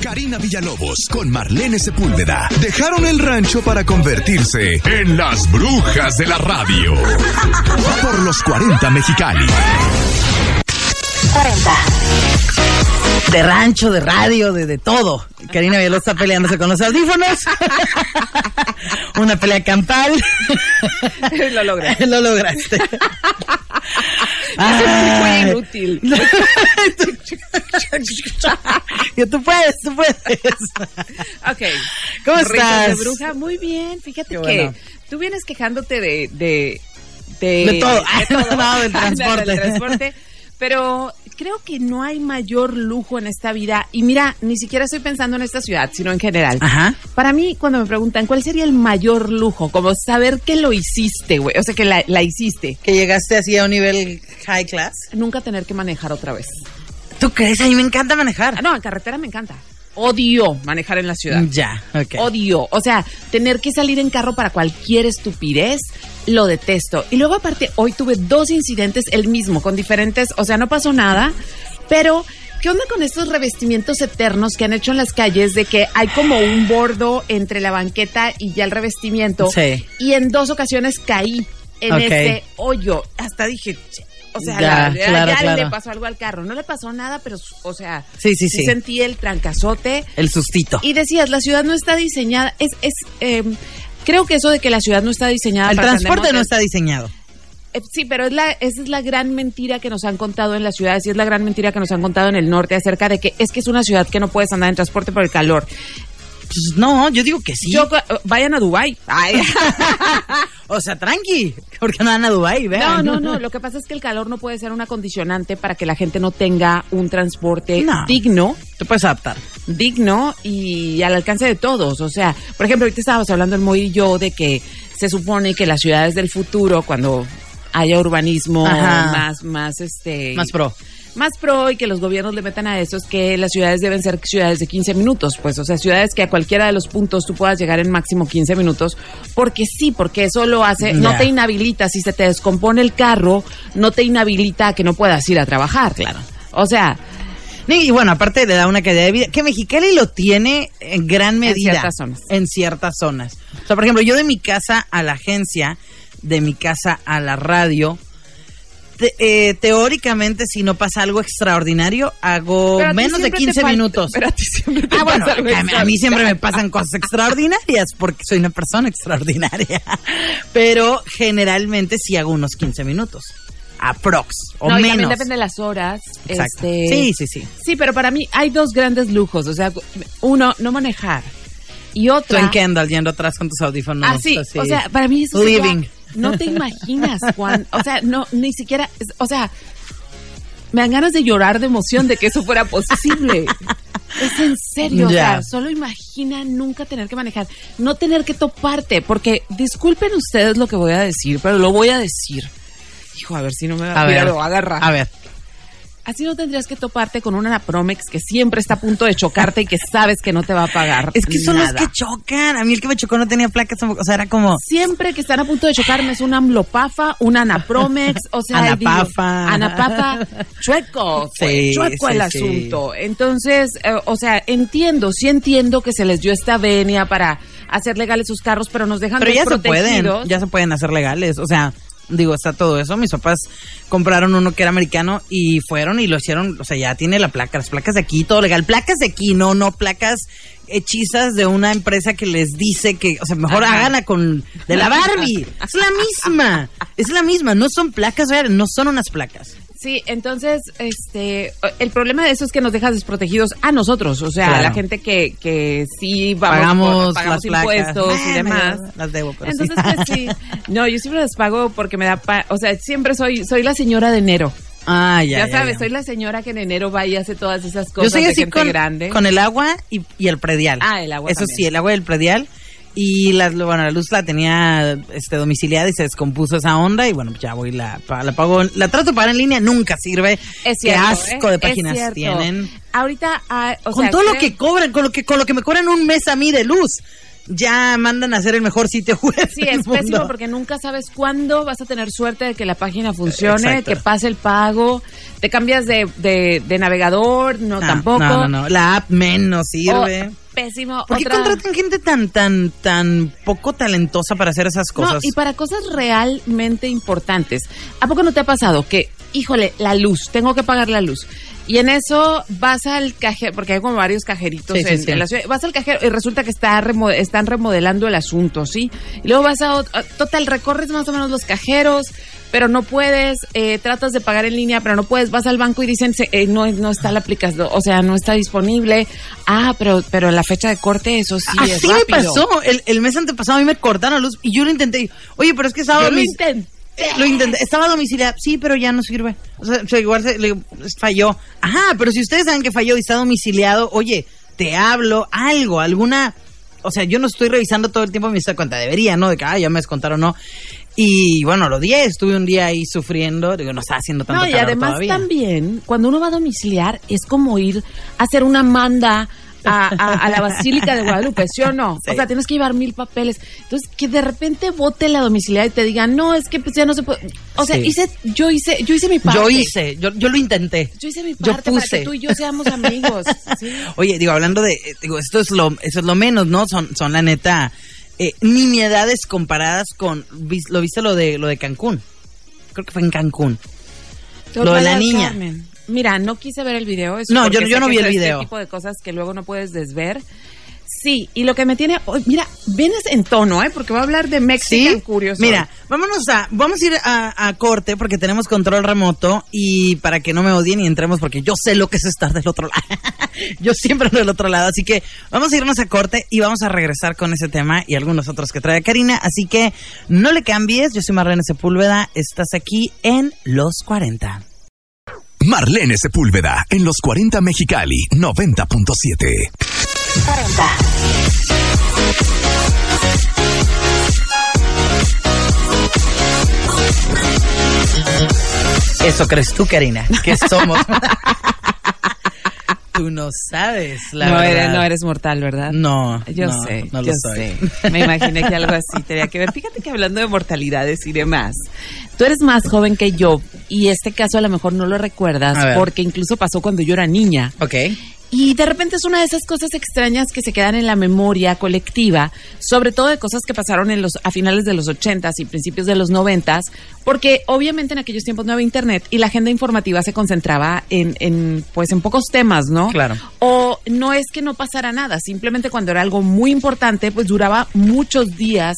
Karina Villalobos con Marlene Sepúlveda dejaron el rancho para convertirse en las brujas de la radio. Por los 40 Mexicali. 40. De rancho, de radio, de, de todo. Karina Villalobos está peleándose con los audífonos. Una pelea campal. Lo logré. Lo lograste. Fue Ay. inútil. Tú puedes, tú puedes. Ok. ¿Cómo estás? de bruja, muy bien. Fíjate Qué que bueno. tú vienes quejándote de... De, de, De todo. de todo. No, del transporte. del transporte. Pero creo que no hay mayor lujo en esta vida. Y mira, ni siquiera estoy pensando en esta ciudad, sino en general. Ajá. Para mí, cuando me preguntan cuál sería el mayor lujo, como saber que lo hiciste, güey. O sea, que la, la hiciste. Que llegaste así a un nivel high class. Nunca tener que manejar otra vez. ¿Tú crees? A mí me encanta Ah, manejar. no, en carretera me encanta. Odio manejar en la ciudad. Ya, ok. Odio. O sea, tener que salir en carro para cualquier estupidez, lo detesto. Y luego aparte, hoy tuve dos incidentes, el mismo, con diferentes, o sea, no pasó nada, pero... ¿Qué onda con estos revestimientos eternos que han hecho en las calles de que hay como un bordo entre la banqueta y ya el revestimiento? Sí. Y en dos ocasiones caí en ese hoyo. Hasta dije. O sea, Ya, la- claro, ya claro. le pasó algo al carro. No le pasó nada, pero, o sea, Sí, sí, sí. sentí el trancazote. El sustito. Y decías, la ciudad no está diseñada, es, es, eh, creo que eso de que la ciudad no está diseñada El para transporte no está diseñado. eh, sí, pero es la, esa es la gran mentira que nos han contado en las ciudades y es la gran mentira que nos han contado en el norte acerca de que es que es una ciudad que no puedes andar en transporte por el calor. Pues no, yo digo que sí. Yo, eh, vayan a Dubái. Ay. o sea, tranqui. Porque no van a Dubái, No, vean. no, no. Lo que pasa es que el calor no puede ser una condicionante para que la gente no tenga un transporte No. digno Te puedes adaptar. digno y al alcance de todos. O sea, por ejemplo, ahorita estábamos hablando el Moy y yo de que se supone que las ciudades del futuro, cuando haya urbanismo Ajá. más, más este Más pro. Más pro y que los gobiernos le metan a eso es que las ciudades deben ser ciudades de 15 minutos, pues, o sea, ciudades que a cualquiera de los puntos tú puedas llegar en máximo 15 minutos, porque sí, porque eso lo hace, no te inhabilita, si se te descompone el carro, no te inhabilita a que no puedas ir a trabajar, claro. O sea, Y bueno, aparte le da una calidad de vida que Mexicali lo tiene en gran medida. ciertas zonas. En ciertas zonas. O sea, por ejemplo, yo de mi casa a la agencia, de mi casa a la radio, te- eh, teóricamente, si no pasa algo extraordinario, hago pero menos de siempre te 15 falta- minutos. Pero a ti siempre te Ah, bueno, a, mí- a mí siempre me pasan cosas extraordinarias porque soy una persona extraordinaria. Pero generalmente sí hago unos 15 minutos. Aprox. O no, y menos. también depende de las horas. Exacto. Este, Sí, sí, sí. Sí, pero para mí hay dos grandes lujos. O sea, uno, no manejar. Y Tú otra. en Kendall yendo atrás con tus audífonos. Ah, sí, así. o sea, para mí eso sería- Living. No te imaginas, Juan. O sea, no, ni siquiera, o sea, me dan ganas de llorar de emoción de que eso fuera posible. Es en serio, o sea, solo imagina nunca tener que manejar, no tener que toparte, porque disculpen ustedes lo que voy a decir, pero lo voy a decir. Hijo, a ver si no me va A a, ver. lo agarra. A ver. Así no tendrías que toparte con una Promex que siempre está a punto de chocarte y que sabes que no te va a pagar. Es que son nada. los que chocan. A mí el que me chocó no tenía placas. O sea, era como. Siempre que están a punto de chocarme es una Amlopafa, una Anapromex, o sea, Anapafa. digo, Anapafa, chueco, fue Sí, chueco sí, el sí. asunto. Entonces, eh, o sea, entiendo, sí entiendo que se les dio esta venia para hacer legales sus carros, pero nos dejan Pero ya se pueden. Ya se pueden hacer legales. O sea, digo, está todo eso. Mis papás compraron uno que era americano y fueron y lo hicieron. O sea, ya tiene la placa, las placas de aquí, todo legal. Placas de aquí, no, no placas hechizas de una empresa que les dice que, o sea, mejor Ajá. hagan con de la Barbie. Es la misma. Es la misma. No son placas reales, no son unas placas. Sí, entonces, este, el problema de eso es que nos dejas desprotegidos a nosotros, o sea, a la gente que, que sí vamos Pagamos por- pagamos las placas. impuestos y Bueno, demás. Las debo, pero sí. Entonces, pues sí. No, yo siempre las pago porque me da, pa- o sea, siempre soy, soy la señora de enero. Ah, ya. Ya, sabes, ya. soy la señora que en enero va y hace todas esas Yo cosas soy de así gente con, grande. con el agua y, y el predial. Ah, el agua Eso también. sí, el agua y el predial. Y la, bueno, la luz la tenía este, domiciliada y se descompuso esa onda. Y bueno, ya voy, la, la pago. La trato de pagar en línea, nunca sirve. Es Qué asco ¿eh? de Es páginas tienen. Ahorita, ah, o con sea, todo lo que cobran, con lo que, con lo que me cobran un mes a mí de luz. Ya mandan a hacer el mejor sitio web. Sí, del es pésimo porque nunca sabes cuándo vas a tener suerte de que la página funcione, Exacto. que pase el pago, te cambias de, de, de navegador, no, No, tampoco. No, no, no. La app menos sirve. pésimo. ¿Por qué contratan gente tan, tan, tan poco talentosa para hacer esas cosas? No, y para cosas realmente importantes. ¿A poco no te ha pasado que, híjole, la luz, tengo que pagar la luz? Y en eso vas al cajero, porque hay como varios cajeritos Sí, en, sí. en la ciudad, vas al cajero y resulta que está están remodelando el asunto, ¿sí? Y luego vas a, a- total, recorres más o menos los cajeros, pero no puedes, eh, tratas de pagar en línea, pero no puedes, vas al banco y dicen, eh, no, no está la aplicación, o sea, no está disponible. Ah, pero, pero la fecha de corte, eso sí es Así me rápido. pasó. El, el mes antepasado a mí me cortaron la luz y yo lo intenté. Oye, pero es que estaba... Yo lo mis- intenté. Lo intenté, estaba domiciliado, sí, pero ya no sirve. O sea, o sea, igual se, le- falló. Ajá, pero si ustedes saben que falló y está domiciliado, oye, te hablo, algo, alguna... O sea, yo no estoy revisando todo el tiempo mi cuenta, debería, ¿no? De que, ah, ya me descontaron, no. Y bueno, lo di, estuve un día ahí sufriendo, digo, no estaba haciendo tanto No, y calor además todavía. también, cuando uno va a domiciliar, es como ir a hacer una manda a, a- a la Basílica de Guadalupe, ¿sí o no? Sí. O sea, tienes que llevar mil papeles. Entonces, que de repente vote la domiciliaria y te digan, no, es que pues ya no se puede. O sea, Sí. hice, yo hice, yo hice mi parte. Yo hice, yo, yo lo intenté. Yo hice mi Yo parte para puse. que tú y yo seamos amigos. Sí. Oye, digo, hablando de, eh, digo, esto es lo, eso es lo menos, ¿no? Son, son la neta, eh, nimiedades comparadas con, ¿lo viste lo de, lo de Cancún? Creo que fue en Cancún. Lo de la niña. Carmen. Mira, no quise ver el video. eso No, yo- no vi el es video. Este tipo de cosas que luego no puedes desver. Sí, y lo que me tiene. oh, mira, vienes en tono, ¿eh? Porque voy a hablar de Mexican Curious. hoy. Mira, vámonos a, vamos a ir a, a corte porque tenemos control remoto y para que no me odien y entremos porque yo sé lo que es estar del otro lado. yo siempre del otro lado, así que vamos a irnos a corte y vamos a regresar con ese tema y algunos otros que trae Karina, así que no le cambies, yo soy Marlene Sepúlveda, estás aquí en Los 40. Marlene Sepúlveda en los 40 Mexicali 90.7. Eso crees tú, Karina, que somos. tú no sabes, la no, verdad. eres, no eres mortal, ¿verdad? No, Yo no, sé, no lo yo soy. sé. Me imaginé que algo así tenía que ver. Fíjate que hablando de mortalidades y demás, tú eres más joven que yo y este caso a lo mejor no lo recuerdas porque incluso pasó cuando yo era niña. Ok. Y de repente es una de esas cosas extrañas que se quedan en la memoria colectiva, sobre todo de cosas que pasaron en los, a finales de los 80s y principios de los 90s, porque obviamente en aquellos tiempos no había internet y la agenda informativa se concentraba en, en, pues en pocos temas, ¿no? Claro. O no es que no pasara nada, simplemente cuando era algo muy importante, pues duraba muchos días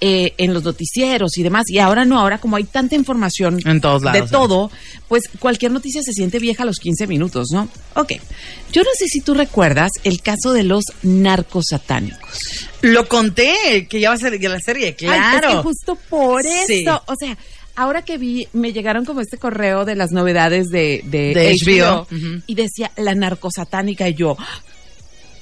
eh, en los noticieros y demás. Y ahora no, ahora como hay tanta información En todos lados, de todo, pues cualquier noticia se siente vieja a los 15 minutos, ¿no? Ok. Yo no sé si tú recuerdas el caso de los narcosatánicos. Lo conté, que ya va a ser la serie, claro. Ay, es que justo por eso, o sea, ahora que vi, me llegaron como este correo de las novedades de, de, De HBO, y decía la narcosatánica y yo,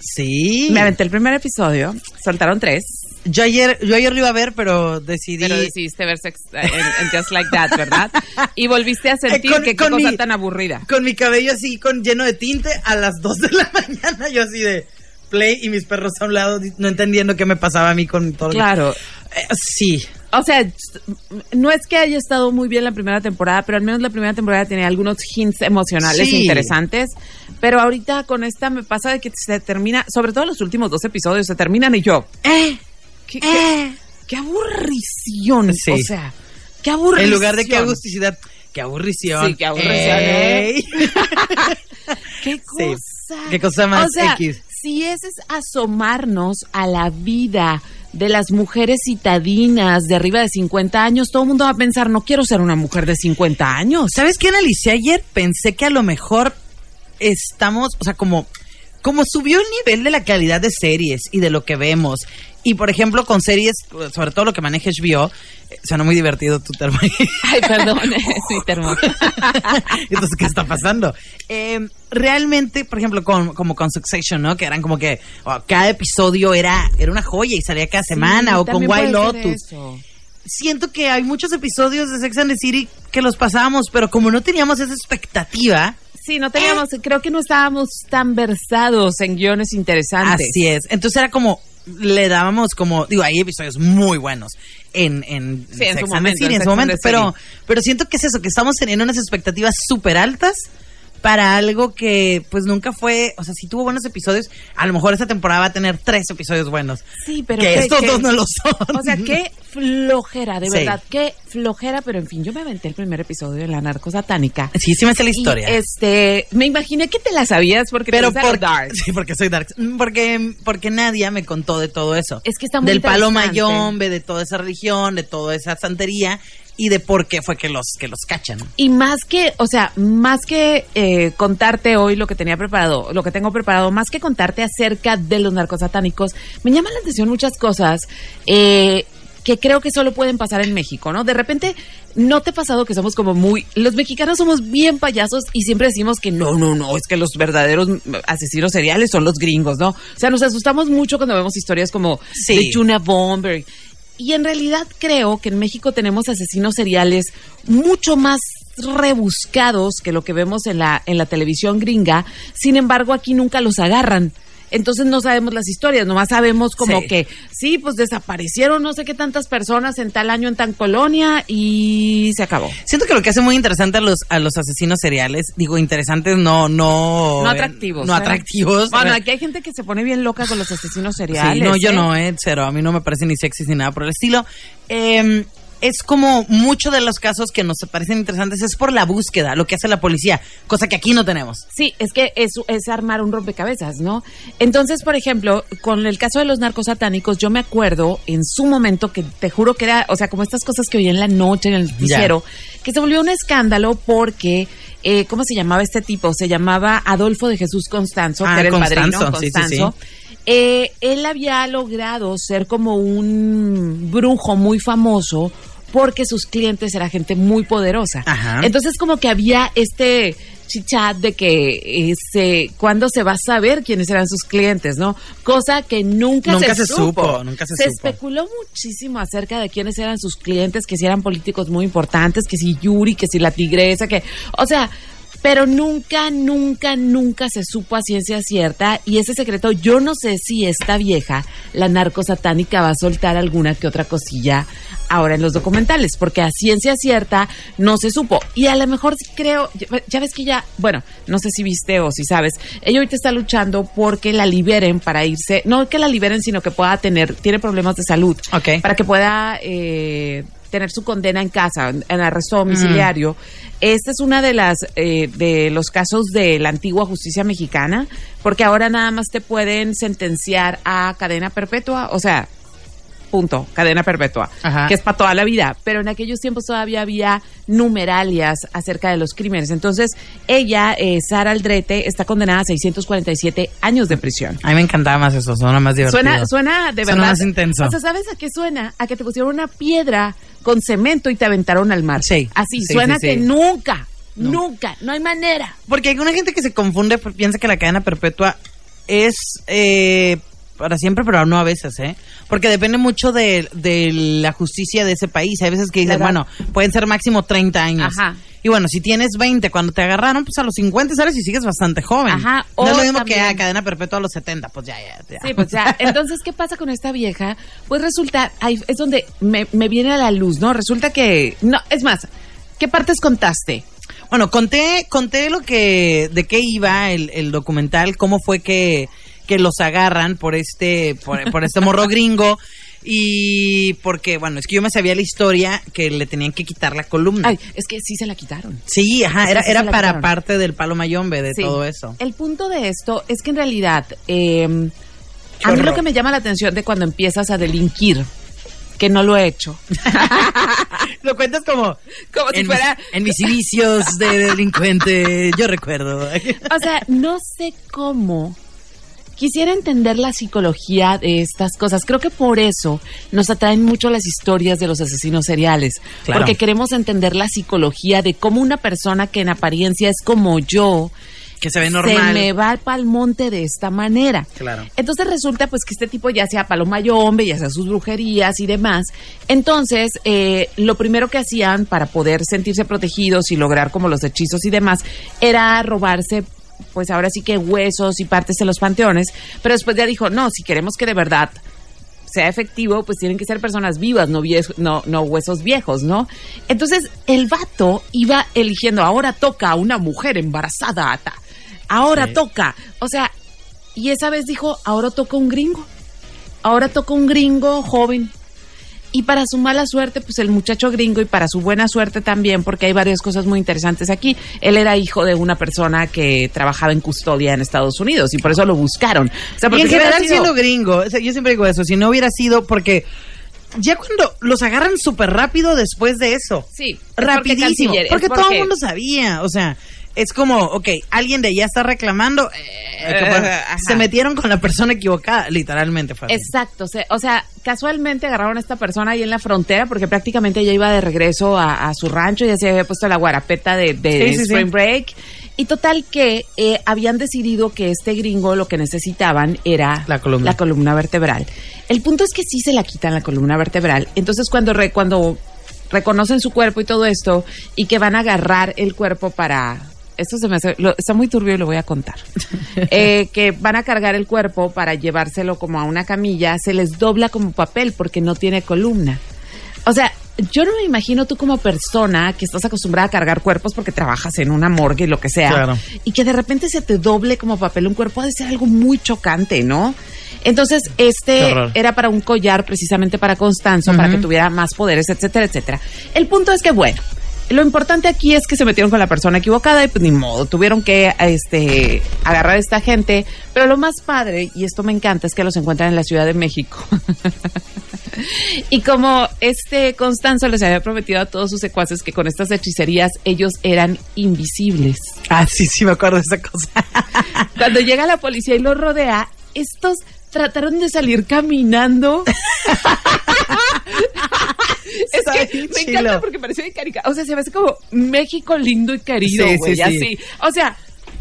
Sí. me aventé el primer episodio, soltaron tres, Yo ayer, yo ayer lo iba a ver, pero decidí. pero decidiste ver sex, en, en Just Like That, ¿verdad? Y volviste a sentir Eh, con- que qué con cosa mi- tan aburrida. Con mi cabello así, con lleno de tinte, a las 2 de la mañana, yo así de play y mis perros a un lado, no entendiendo qué me pasaba a mí con todo. Claro. Eh, sí. O sea, no es que haya estado muy bien la primera temporada, pero al menos la primera temporada tenía algunos hints emocionales Sí. interesantes. Pero ahorita con esta me pasa de que se termina, sobre todo los últimos dos episodios, se terminan y yo, Eh, qué, eh. qué aburrición. Sí. O sea, qué aburrición. En lugar de qué agusticidad, qué aburrición. Sí, qué aburrición, Ey. Qué Sí. cosa. Qué cosa más O sea, X. si ese es asomarnos a la vida de las mujeres citadinas de arriba de 50 años, todo el mundo va a pensar, no quiero ser una mujer de 50 años. ¿Sabes qué analicé ayer? Pensé que a lo mejor estamos, o sea, como, como subió el nivel de la calidad de series y de lo que vemos. Y por ejemplo, con series, sobre todo lo que maneja HBO, eh, suena muy divertido tu termo. Ay, perdón, es mi termo. Entonces, ¿qué está pasando? Eh, realmente, por ejemplo, con, como con Succession, ¿no? Que eran como que oh, cada episodio era, era una joya y salía cada semana, Sí, o con Wild Lotus. Siento que hay muchos episodios de Sex and the City que los pasábamos, pero como no teníamos esa expectativa, Sí, no teníamos, creo que no estábamos tan versados en guiones interesantes. Así es. Entonces era como, le dábamos como, digo, hay episodios muy buenos en, en, Sí, en Sex su and the momento, City, en su momento, pero, pero siento que es eso, que estamos teniendo unas expectativas súper altas para algo que pues nunca fue, o sea, si tuvo buenos episodios, a lo mejor esta temporada va a tener tres episodios buenos. Sí, pero que estos dos no lo son. O sea, qué flojera, de Sí. verdad, qué flojera, pero en fin, yo me aventé el primer episodio de La Narco Satánica. Sí, sí me sé la Y, historia. este, me imaginé que te la sabías porque pero te por, dark. sí, porque soy dark. Mm, Porque, porque Nadia me contó de todo eso. Es que está muy Del palo mayombe, de toda esa religión, de toda esa santería y de por qué fue que los, que los cachan. Y más que, o sea, más que eh, contarte hoy lo que tenía preparado, lo que tengo preparado, más que contarte acerca de los narcosatánicos, me llaman la atención muchas cosas eh, que creo que solo pueden pasar en México, ¿no? De repente, ¿no te ha pasado que somos como muy... Los mexicanos somos bien payasos y siempre decimos que no, no, no, es que los verdaderos asesinos seriales son los gringos, ¿no? O sea, nos asustamos mucho cuando vemos historias como Sí. de Chuna Bomber. Y en realidad creo que en México tenemos asesinos seriales mucho más rebuscados que lo que vemos en la, en la televisión gringa. Sin embargo, aquí nunca los agarran. Entonces no sabemos las historias, nomás sabemos como Sí. que sí, pues desaparecieron no sé qué tantas personas en tal año en tan colonia y se acabó. Siento que lo que hace muy interesante a los, a los asesinos seriales, digo interesantes, no, no. No atractivos. No ¿eh? atractivos. Bueno, aquí hay gente que se pone bien loca con los asesinos seriales. Sí, no, yo ¿eh? no, eh, cero. A mí no me parece ni sexy ni nada por el estilo. Eh, es como muchos de los casos que nos parecen interesantes es por la búsqueda, lo que hace la policía, cosa que aquí no tenemos. Sí, es que es, es armar un rompecabezas, ¿no? Entonces, por ejemplo, con el caso de los narcos satánicos, yo me acuerdo en su momento que te juro que era, o sea, como estas cosas que oí en la noche en el noticiero, que se volvió un escándalo porque, eh, ¿cómo se llamaba este tipo? Se llamaba Adolfo de Jesús Constanzo, Ah, que era el Constanzo, padrino, sí, sí, Constanzo. Eh, él había logrado ser como un brujo muy famoso porque sus clientes era gente muy poderosa. Ajá. Entonces como que había este chichat de que eh, se, cuándo se va a saber quiénes eran sus clientes, ¿no? Cosa que nunca, Nunca se, se supo, nunca se supo. especuló muchísimo acerca de quiénes eran sus clientes, que si eran políticos muy importantes, que si Yuri, que si la tigresa, que, o sea, pero nunca, nunca, nunca se supo a ciencia cierta y ese secreto, yo no sé si esta vieja, la narco satánica, va a soltar alguna que otra cosilla ahora en los documentales, porque a ciencia cierta no se supo. Y a lo mejor creo, ya, ves que ya, bueno, no sé si viste o si sabes, ella ahorita está luchando porque la liberen para irse, no que la liberen, sino que pueda tener, tiene problemas de salud, Ok. para que pueda... Eh, tener su condena en casa, en, arresto domiciliario. Este es una de las eh, de los casos de la antigua justicia mexicana, porque ahora nada más te pueden sentenciar a cadena perpetua, o sea, punto, cadena perpetua, Ajá. que es para toda la vida. Pero en aquellos tiempos todavía había numeralias acerca de los crímenes. Entonces, ella, eh, Sara Aldrete, está condenada a 647 años de prisión. A mí me encantaba más eso, suena más divertido. Suena, suena de Suena verdad. más intenso. O sea, ¿sabes a qué suena? A que te pusieron una piedra con cemento y te aventaron al mar. Sí. Así, Sí, suena sí, que nunca, nunca, no hay manera. Porque hay una gente que se confunde, piensa que la cadena perpetua es eh, para siempre, pero no a veces, ¿eh? Porque depende mucho de, de la justicia de ese país. Hay veces que dicen, bueno, pueden ser máximo 30 años. Ajá. Y bueno, si tienes 20 cuando te agarraron, pues a los 50 sales y sigues bastante joven. Ajá, No es o lo mismo también- que a cadena perpetua a los 70, pues ya, ya, ya. Sí, pues ya. Entonces, ¿qué pasa con esta vieja? Pues resulta, ahí es donde me, me viene a la luz, ¿no? Resulta que, no, es más, ¿qué partes contaste? Bueno, conté, conté lo que, de qué iba el, el documental, cómo fue que, que los agarran por este, por, por este morro gringo. Y porque, bueno, es que yo me sabía la historia que le tenían que quitar la columna. Ay, es que sí se la quitaron. sí, ajá, es era, sí era para quitaron. parte del palo mayombe, de Sí. todo eso. El punto de esto es que en realidad, eh, a mí lo que me llama la atención de cuando empiezas a delinquir, que no lo he hecho. Lo cuentas como, Como si en, fuera- mis, en mis inicios de delincuente, yo recuerdo. O sea, no sé cómo. Quisiera entender la psicología de estas cosas. Creo que por eso nos atraen mucho las historias de los asesinos seriales. Claro. Porque queremos entender la psicología de cómo una persona que en apariencia es como yo que se ve se normal. me va al monte de esta manera. Claro. Entonces resulta pues que este tipo ya sea palomayombe, ya sea sus brujerías y demás. Entonces, eh, lo primero que hacían para poder sentirse protegidos y lograr como los hechizos y demás, era robarse pues ahora sí que huesos y partes en los panteones, pero después ya dijo, no, si queremos que de verdad sea efectivo, pues tienen que ser personas vivas, no, no, no huesos viejos, ¿no? Entonces, el vato iba eligiendo, ahora toca a una mujer embarazada, ahora toca, o sea, y esa vez dijo, ahora toca un gringo, ahora toca un gringo joven, y para su mala suerte, pues el muchacho gringo y para su buena suerte también, porque hay varias cosas muy interesantes aquí. Él era hijo de una persona que trabajaba en custodia en Estados Unidos y por eso lo buscaron. O sea, porque y en general siendo gringo, yo siempre digo eso, si no hubiera sido porque ya cuando los agarran súper rápido después de eso. Sí. Rapidísimo. Porque, todo el mundo sabía, o sea es como, ok, alguien de allá está reclamando, eh, se metieron con la persona equivocada, literalmente fue. Exacto, o sea, casualmente agarraron a esta persona ahí en la frontera porque prácticamente ella iba de regreso a, su rancho, ya se había puesto la guarapeta de, Spring Break. Y total que eh, habían decidido que este gringo lo que necesitaban era la columna. la columna vertebral. El punto es que sí se la quitan la columna vertebral. Entonces cuando, re, cuando reconocen su cuerpo y todo esto y que van a agarrar el cuerpo para esto se me hace, está muy turbio y lo voy a contar, eh, que van a cargar el cuerpo para llevárselo como a una camilla, se les dobla como papel porque no tiene columna. O sea, yo no me imagino tú como persona que estás acostumbrada a cargar cuerpos porque trabajas en una morgue y lo que sea, y que de repente se te doble como papel un cuerpo, ha de ser algo muy chocante, ¿no? Entonces, este era para un collar precisamente para Constanzo, para que tuviera más poderes, etcétera, etcétera. El punto es que, bueno, lo importante aquí es que se metieron con la persona equivocada y pues ni modo, tuvieron que este, agarrar a esta gente. Pero lo más padre, y esto me encanta, es que los encuentran en la Ciudad de México. y como este Constanzo les había prometido a todos sus secuaces que con estas hechicerías ellos eran invisibles. Ah, sí, sí, me acuerdo de esa cosa. Cuando llega la policía y los rodea, estos trataron de salir caminando. es que me encanta porque parece de carica. O sea, se ve como México lindo y querido, güey, así. O sea,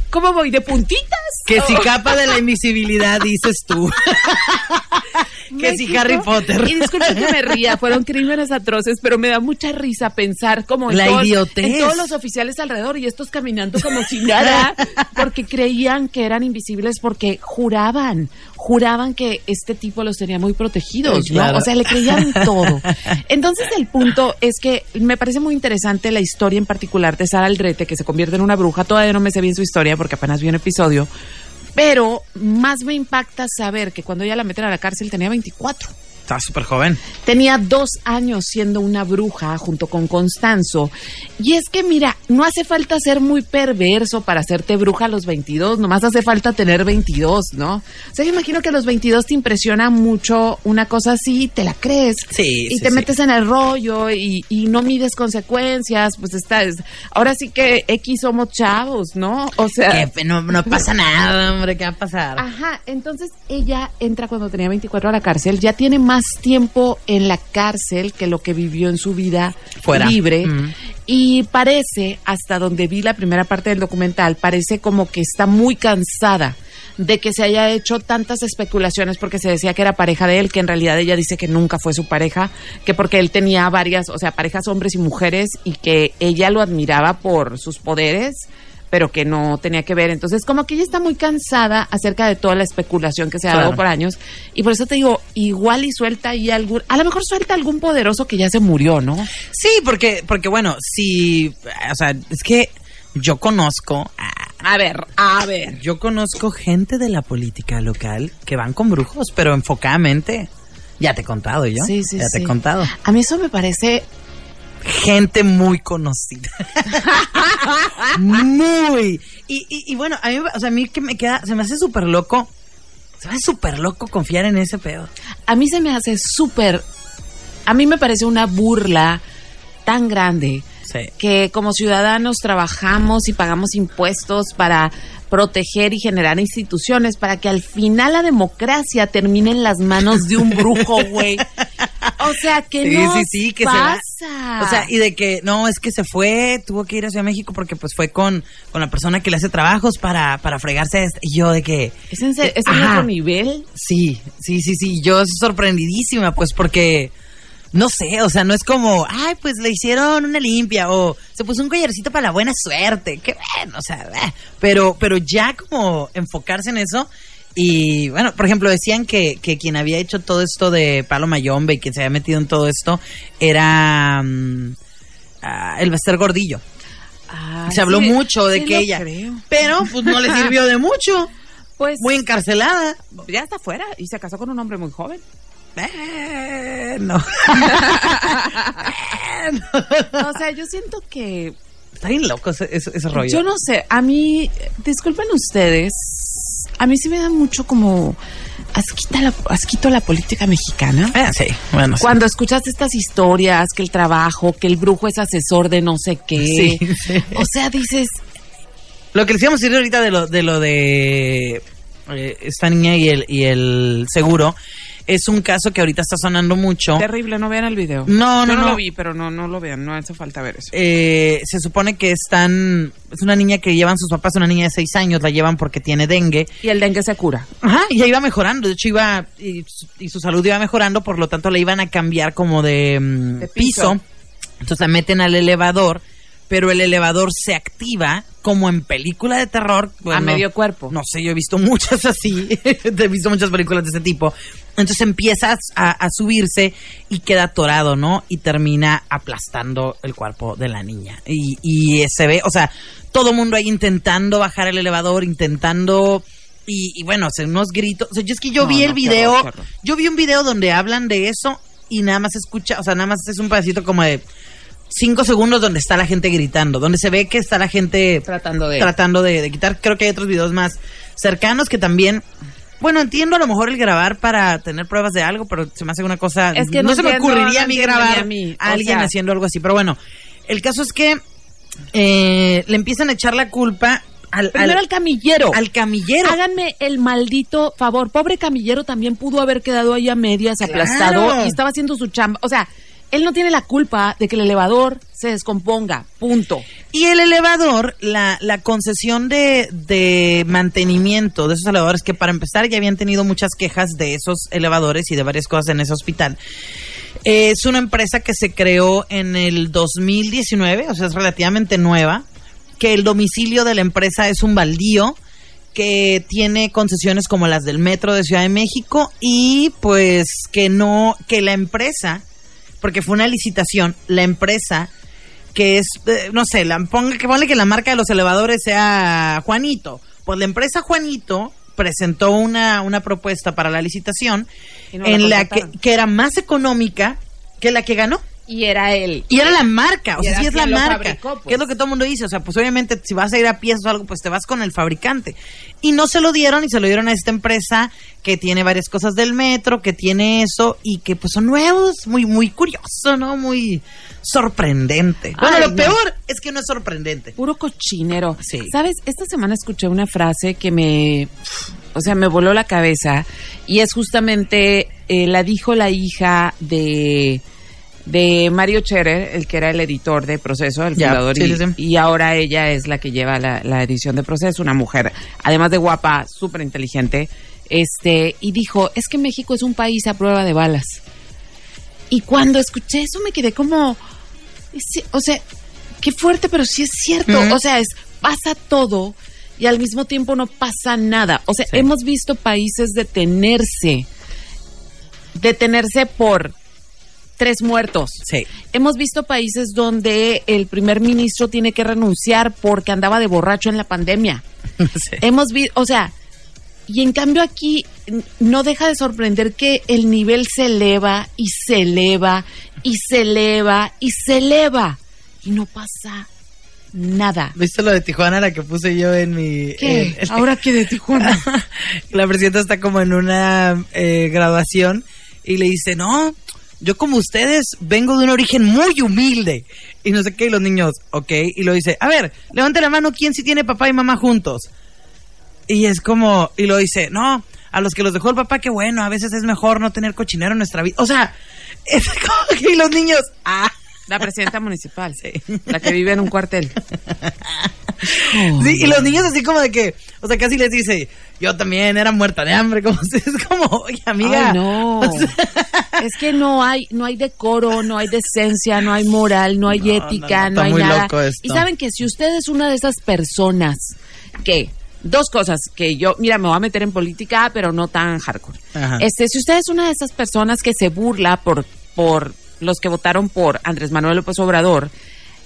¿cómo voy? ¿De puntitas? Que si capa de la invisibilidad dices tú. que si Harry Potter. Y disculpen que me ría, fueron crímenes atroces, pero me da mucha risa pensar como en, la en todos los oficiales alrededor y estos caminando como si nada, porque creían que eran invisibles porque juraban, juraban que este tipo los tenía muy protegidos, ¿no? O sea, le creían todo. Entonces el punto es que me parece muy interesante la historia en particular de Sara Aldrete, que se convierte en una bruja. Todavía no me sé bien su historia porque apenas vi un episodio. Pero más me impacta saber que cuando ella la meten a la cárcel tenía 24. Estaba súper joven. Tenía dos años siendo una bruja junto con Constanzo. Y es que, mira, no hace falta ser muy perverso para hacerte bruja a los 22, nomás hace falta tener 22, ¿no? O sea, yo imagino que a los 22 te impresiona mucho una cosa así, te la crees. Sí. Y te metes en el rollo y, no mides consecuencias, pues estás. Ahora sí que X somos chavos, ¿no? O sea. no, no pasa nada, hombre, ¿qué va a pasar? Ajá, entonces ella entra cuando tenía 24 a la cárcel, ya tiene más tiempo en la cárcel que lo que vivió en su vida Fuera. libre. Y parece, hasta donde vi la primera parte del documental, parece como que está muy cansada de que se haya hecho tantas especulaciones porque se decía que era pareja de él, que en realidad ella dice que nunca fue su pareja, que porque él tenía varias, o sea, parejas hombres y mujeres y que ella lo admiraba por sus poderes pero que no tenía que ver. Entonces, como que ella está muy cansada acerca de toda la especulación que se ha dado por años. Y por eso te digo, igual y suelta ahí algún, a lo mejor suelta algún poderoso que ya se murió, ¿no? Sí, porque, porque bueno, si, o sea, es que yo conozco. A ver, a ver. Yo conozco gente de la política local que van con brujos, pero enfocadamente. Ya te he contado yo. Sí, sí, ya te he contado. A mí eso me parece gente muy conocida. muy. Y, y, bueno, a mí, o sea, a mí que me queda, se me hace súper loco. Se me hace súper loco confiar en ese pedo. A mí se me hace súper. A mí me parece una burla tan grande que como ciudadanos trabajamos y pagamos impuestos para proteger y generar instituciones para que al final la democracia termine en las manos de un brujo, güey. O sea, que no sí, sí, que pasa. o sea, y de que no, es que se fue, tuvo que ir hacia México porque pues fue con, con la persona que le hace trabajos para, para fregarse. Este, y yo de que... ¿Es en, ¿es en otro nivel? Sí, sí, sí, sí. Yo sorprendidísima, pues porque no sé, o sea, no es como, ay, pues le hicieron una limpia o se puso un collarcito para la buena suerte, qué bueno, o sea, eh. pero, pero ya como enfocarse en eso y bueno, por ejemplo, decían que, que quien había hecho todo esto de Palo Mayombe y quien se había metido en todo esto era mm, ah, el Bester Gordillo. Ah, se habló sí, mucho de sí que ella, creo. pero pues no le sirvió de mucho, Pues muy encarcelada. ya está fuera y se casó con un hombre muy joven. No. O sea, yo siento que Está bien loco ese, ese- ese rollo. Yo no sé, a mí, disculpen ustedes, a mí sí me da mucho como asquita la, asquito la política mexicana. Ah, sí, bueno, sí. Cuando escuchas estas historias, que el trabajo, que el brujo es asesor de no sé qué. Sí, sí. O sea, dices, Lo que les íbamos a decir ahorita de lo de, lo de eh, esta niña y el, y el seguro es un caso que ahorita está sonando mucho. terrible, no vean el video. No, no, Yo no, no. lo vi, pero no, no lo vean, no hace falta ver eso. Eh, se supone que están. Es una niña que llevan sus papás, una niña de seis años, la llevan porque tiene dengue. Y el dengue se cura. Ajá, y ya iba mejorando. De hecho, iba. Y, su- y su salud iba mejorando, por lo tanto, le iban a cambiar como de, mm, De piso. piso. Entonces la meten al elevador, pero el elevador se activa como en película de terror. a medio cuerpo. No sé, yo he visto muchas así. he visto muchas películas de ese tipo. Entonces empieza a, a subirse y queda atorado, ¿no? Y termina aplastando el cuerpo de la niña. Y, y se ve, o sea, todo el mundo ahí intentando bajar el elevador, intentando. Y, y bueno, hacer unos gritos. O sea, yo es que yo No, vi no, el video. Yo vi un video donde hablan de eso y nada más escucha, o sea, nada más es un pedacito como de cinco segundos donde está la gente gritando, donde se ve que está la gente Tratando de- tratando de, de quitar. Creo que hay otros videos más cercanos que también. Bueno, entiendo a lo mejor el grabar para tener pruebas de algo, pero se me hace una cosa. Es que no se me ocurriría no a mí grabar a mí, a alguien sea. haciendo algo así. Pero bueno, el caso es que eh, le empiezan a echar la culpa al, Primero al, al camillero. al camillero. Háganme el maldito favor. Pobre camillero también pudo haber quedado ahí a medias, aplastado, y estaba haciendo su chamba. O sea, él no tiene la culpa de que el elevador se descomponga. Punto. Y el elevador, la, concesión de, de mantenimiento de esos elevadores, que para empezar ya habían tenido muchas quejas de esos elevadores y de varias cosas en ese hospital. eh, Es una empresa que se creó en el 2019, o sea, es relativamente nueva, que el domicilio de la empresa es un baldío que tiene concesiones como las del metro de Ciudad de México y pues que no, que la empresa, porque fue una licitación, la empresa que es, eh, no sé, la, ponga, que ponle que la marca de los elevadores sea Juanito. Pues la empresa Juanito presentó una, una propuesta para la licitación no la en la que, que era más económica que la que ganó. Y era él. Y era la marca, o sea, sí es la marca. fabricó, pues. Que es lo que todo el mundo dice. O sea, pues obviamente si vas a ir a piezas o algo, pues te vas con el fabricante. Y no se lo dieron y se lo dieron a esta empresa que tiene varias cosas del metro, que tiene eso y que pues son nuevos, muy, muy curioso, ¿no? Muy sorprendente. Bueno, lo no. peor es que no es sorprendente. Puro cochinero. Sí. ¿Sabes? Esta semana escuché una frase que me, o sea, me voló la cabeza y es justamente, eh, la dijo la hija de, de Mario Scherer, el que era el editor de Proceso, el fundador, sí, y, sí, sí. y ahora ella es la que lleva la, la edición de Proceso, una mujer, además de guapa, súper inteligente, este, y dijo, es que México es un país a prueba de balas. Y cuando escuché eso me quedé como, o sea, qué fuerte, pero sí es cierto. O sea, es pasa todo y al mismo tiempo no pasa nada. O sea, hemos visto países detenerse, detenerse por tres muertos. Sí. Hemos visto países donde el primer ministro tiene que renunciar porque andaba de borracho en la pandemia. Sí. Hemos visto, o sea, y en cambio aquí no deja de sorprender que el nivel se eleva y se eleva y se eleva y se eleva y no pasa nada. ¿Viste lo de Tijuana, la que puse yo en mi... ¿Qué? en- en- Ahora que de Tijuana. la presidenta está como en una eh, graduación y le dice, no, yo como ustedes vengo de un origen muy humilde. Y no sé qué, y los niños, ok. Y lo dice, a ver, levante la mano, ¿quién sí tiene papá y mamá juntos? Y es como, y lo dice, no, a los que los dejó el papá, qué bueno, a veces es mejor no tener cochinero en nuestra vida. O sea, es como que los niños, ah. La presidenta municipal, Sí. la que vive en un cuartel. Sí, y los niños así como de que, o sea, casi les dice, yo también era muerta de hambre, como es como, oye, amiga. Ay, no. es que no hay, no hay decoro, no hay decencia, no hay moral, no hay No, ética, no, no, no, hay nada. loco esto. Y saben que si usted es una de esas personas que dos cosas que yo, mira, me voy a meter en política, pero no tan hardcore. Ajá. Este, si usted es una de esas personas que se burla por por los que votaron por Andrés Manuel López Obrador,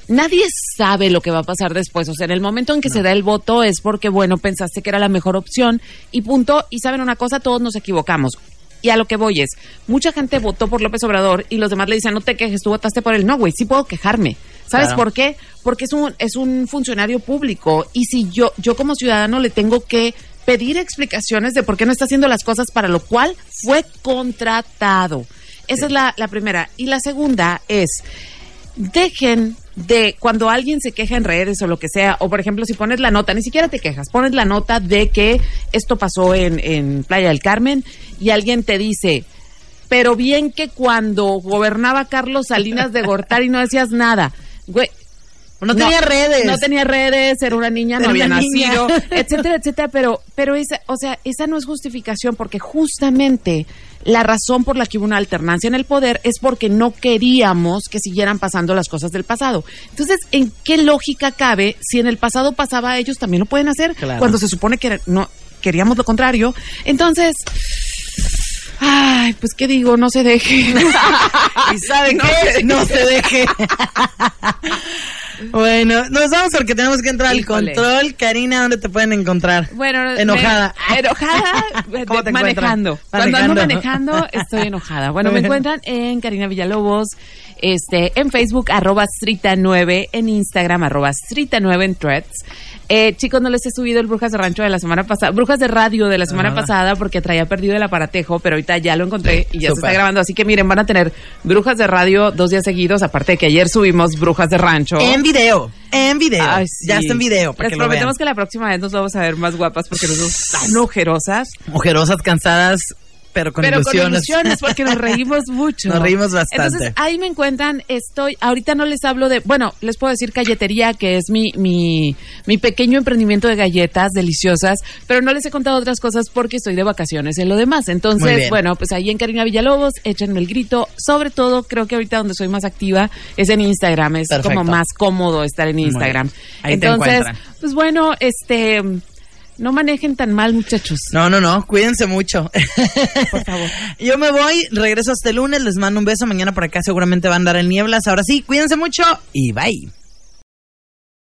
nadie sabe lo que va a pasar después. O sea, en el momento en que se da el voto es porque, bueno, pensaste que era la mejor opción y punto. Y saben una cosa, todos nos equivocamos. Y a lo que voy es, mucha gente votó por López Obrador y los demás le dicen, no te quejes, tú votaste por él. No, güey, sí puedo quejarme. ¿Sabes Claro. por qué? Porque es un, es un funcionario público y si yo, yo como ciudadano le tengo que pedir explicaciones de por qué no está haciendo las cosas para lo cual fue contratado. Esa es la, la primera. Y la segunda es, dejen de cuando alguien se queja en redes o lo que sea, o por ejemplo si pones la nota, ni siquiera te quejas, pones la nota de que esto pasó en, en Playa del Carmen y alguien te dice, pero bien que cuando gobernaba Carlos Salinas de Gortari no decías nada. Güey, No tenía redes. No tenía redes, era una niña, no había niña. nacido, etcétera, etcétera. Pero, pero esa, o sea, esa no es justificación porque justamente la razón por la que hubo una alternancia en el poder es porque no queríamos que siguieran pasando las cosas del pasado. Entonces, ¿en qué lógica cabe si en el pasado pasaba ellos también lo pueden hacer Claro. cuando se supone que no queríamos lo contrario? Entonces, ay, pues qué digo, no se deje. ¿Y saben qué? No se deje. Bueno, nos vamos porque tenemos que entrar al control. Karina, ¿dónde te pueden encontrar? Bueno, enojada. me- enojada, ¿Cómo te manejando. encuentran? Cuando ando Manejando. manejando, estoy enojada. Bueno, me encuentran en Karina Villalobos, este, en Facebook, arroba Strita9, en Instagram, arroba Strita9 en Threads. Eh, chicos, no les he subido el Brujas de Rancho de la semana pasada, Brujas de Radio de la semana Ah. pasada porque traía perdido el aparatejo, pero ahorita ya lo encontré y ya se está grabando. Así que miren, van a tener Brujas de Radio dos días seguidos, aparte de que ayer subimos Brujas de Rancho. En video. En video. Ay, sí. Ya está en video. Para Les que lo prometemos vean. que la próxima vez nos vamos a ver más guapas porque nos vemos tan ojerosas. Ojerosas, cansadas, pero con pero ilusiones. con ilusiones porque nos reímos mucho. Nos reímos bastante. Entonces ahí me encuentran, estoy, ahorita no les hablo de, bueno, les puedo decir galletería, que es mi, mi, mi pequeño emprendimiento de galletas deliciosas, pero no les he contado otras cosas porque estoy de vacaciones en lo demás. Entonces, bueno, pues ahí en Karina Villalobos, échenme el grito. Sobre todo, creo que ahorita donde soy más activa es en Instagram, es Perfecto. como más cómodo estar en Instagram. Ahí Entonces, pues bueno, este, no manejen tan mal, muchachos. No, no, no, cuídense mucho. Por favor. Yo me voy, regreso hasta el lunes, les mando un beso, mañana por acá seguramente va a andar en nieblas. Ahora sí, cuídense mucho y bye.